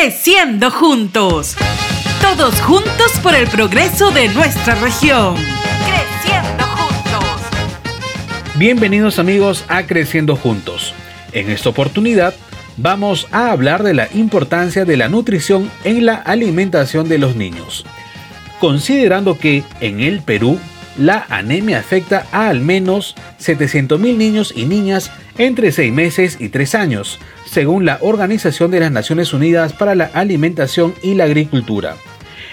Creciendo juntos. Todos juntos por el progreso de nuestra región. Creciendo juntos. Bienvenidos amigos a Creciendo juntos. En esta oportunidad vamos a hablar de la importancia de la nutrición en la alimentación de los niños. Considerando que en el Perú la anemia afecta a al menos 700.000 niños y niñas entre 6 meses y 3 años, según la Organización de las Naciones Unidas para la Alimentación y la Agricultura.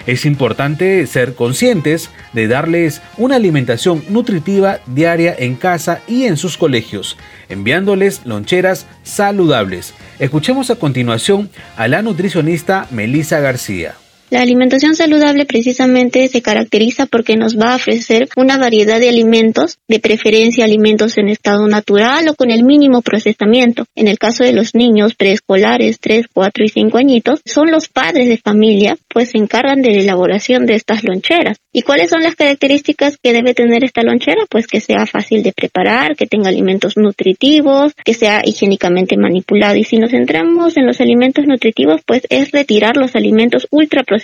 Es importante ser conscientes de darles una alimentación nutritiva diaria en casa y en sus colegios, enviándoles loncheras saludables. Escuchemos a continuación a la nutricionista Melissa García. La alimentación saludable precisamente se caracteriza porque nos va a ofrecer una variedad de alimentos, de preferencia alimentos en estado natural o con el mínimo procesamiento. En el caso de los niños preescolares 3, 4 y 5 añitos, son los padres de familia pues se encargan de la elaboración de estas loncheras. ¿Y cuáles son las características que debe tener esta lonchera? Pues que sea fácil de preparar, que tenga alimentos nutritivos, que sea higiénicamente manipulado. Y si nos centramos en los alimentos nutritivos, pues es retirar los alimentos ultra procesados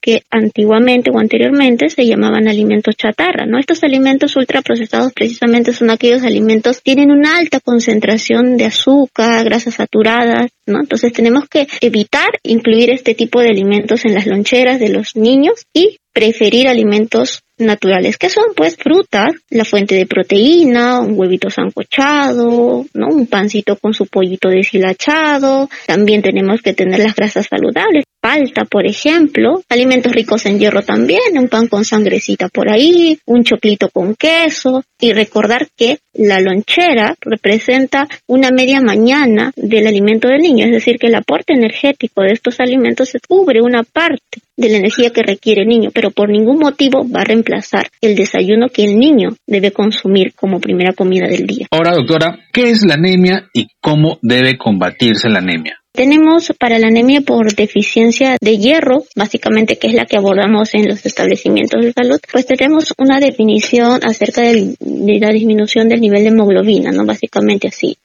que antiguamente o anteriormente se llamaban alimentos chatarra, ¿no? Estos alimentos ultraprocesados precisamente son aquellos alimentos que tienen una alta concentración de azúcar, grasas saturadas, ¿no? Entonces tenemos que evitar incluir este tipo de alimentos en las loncheras de los niños y preferir alimentos naturales, que son pues frutas, la fuente de proteína, un huevito sancochado, ¿no? un pancito con su pollito deshilachado, también tenemos que tener las grasas saludables, palta, por ejemplo, alimentos ricos en hierro también, un pan con sangrecita por ahí, un choclito con queso y recordar que la lonchera representa una media mañana del alimento del niño, es decir, que el aporte energético de estos alimentos se cubre una parte de la energía que requiere el niño, pero por ningún motivo va a reemplazar el desayuno que el niño debe consumir como primera comida del día. Ahora, doctora, ¿qué es la anemia y cómo debe combatirse la anemia? Tenemos para la anemia por deficiencia de hierro, básicamente que es la que abordamos en los establecimientos de salud, pues tenemos una definición acerca de, la disminución del nivel de hemoglobina, ¿no? Básicamente así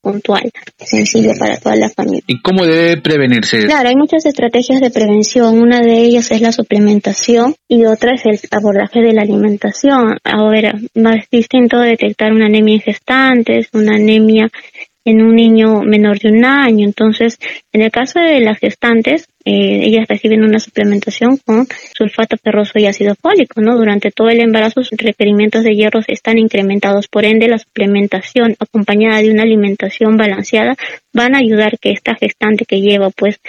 puntual, sencillo para toda la familia. ¿Y cómo debe prevenirse? Claro, hay muchas estrategias de prevención. Una de ellas es la suplementación y otra es el abordaje de la alimentación. Ahora, más distinto detectar una anemia en gestantes, una anemia en un niño menor de un año. Entonces, en el caso de las gestantes, eh, ellas reciben una suplementación con sulfato ferroso y ácido fólico, ¿no? Durante todo el embarazo sus requerimientos de hierro están incrementados, por ende la suplementación acompañada de una alimentación balanceada van a ayudar que esta gestante que lleva pues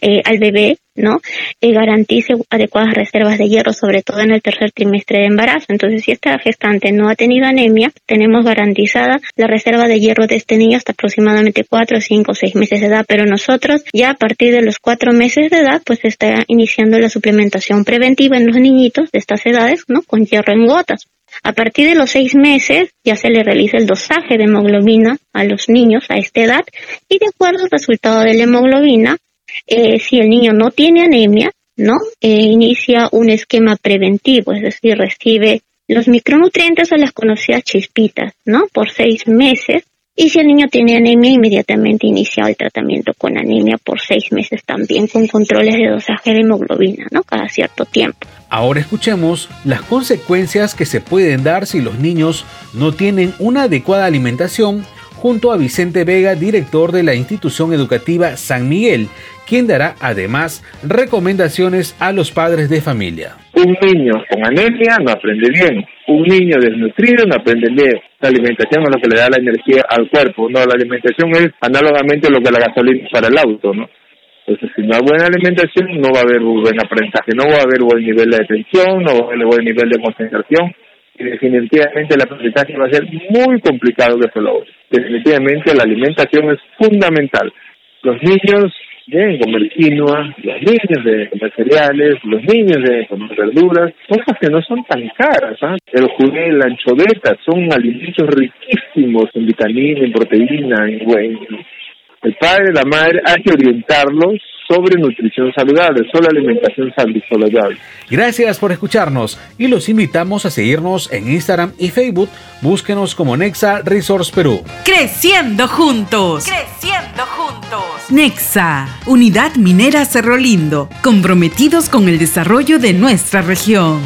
eh, al bebé ¿no? Eh, garantice adecuadas reservas de hierro, sobre todo en el tercer trimestre de embarazo. Entonces, si esta gestante no ha tenido anemia, tenemos garantizada la reserva de hierro de este niño hasta aproximadamente 4, 5, 6 meses de edad, pero nosotros ya a partir de los 4 meses de edad, pues está iniciando la suplementación preventiva en los niñitos de estas edades, ¿no? Con hierro en gotas. A partir de los seis meses ya se le realiza el dosaje de hemoglobina a los niños a esta edad y de acuerdo al resultado de la hemoglobina, eh, si el niño no tiene anemia, ¿no? Eh, inicia un esquema preventivo, es decir, recibe los micronutrientes o las conocidas chispitas, ¿no? Por seis meses y si el niño tiene anemia, inmediatamente inicia el tratamiento con anemia por seis meses también, con controles de dosaje de hemoglobina, ¿no? Cada cierto tiempo. Ahora escuchemos las consecuencias que se pueden dar si los niños no tienen una adecuada alimentación junto a Vicente Vega, director de la institución educativa San Miguel, quien dará además recomendaciones a los padres de familia. Un niño con anemia no aprende bien, un niño desnutrido no aprende bien. La alimentación es lo que le da la energía al cuerpo, no, la alimentación es análogamente lo que la gasolina para el auto, ¿no? Entonces, si no hay buena alimentación, no va a haber buen aprendizaje, no va a haber buen nivel de atención, no va a haber buen nivel de concentración, y definitivamente el aprendizaje va a ser muy complicado que se logre. Definitivamente la alimentación es fundamental. Los niños deben comer quinoa, los niños de comer cereales, los niños de verduras, cosas que no son tan caras. ¿ah? El juré, la anchoveta, son alimentos riquísimos en vitamina, en proteína, en huevo. El padre, la madre, hay que orientarlos sobre nutrición saludable, sobre alimentación saludable. Gracias por escucharnos y los invitamos a seguirnos en Instagram y Facebook. Búsquenos como Nexa Resource Perú. Creciendo juntos. Creciendo juntos. Nexa, Unidad Minera Cerro Lindo, comprometidos con el desarrollo de nuestra región.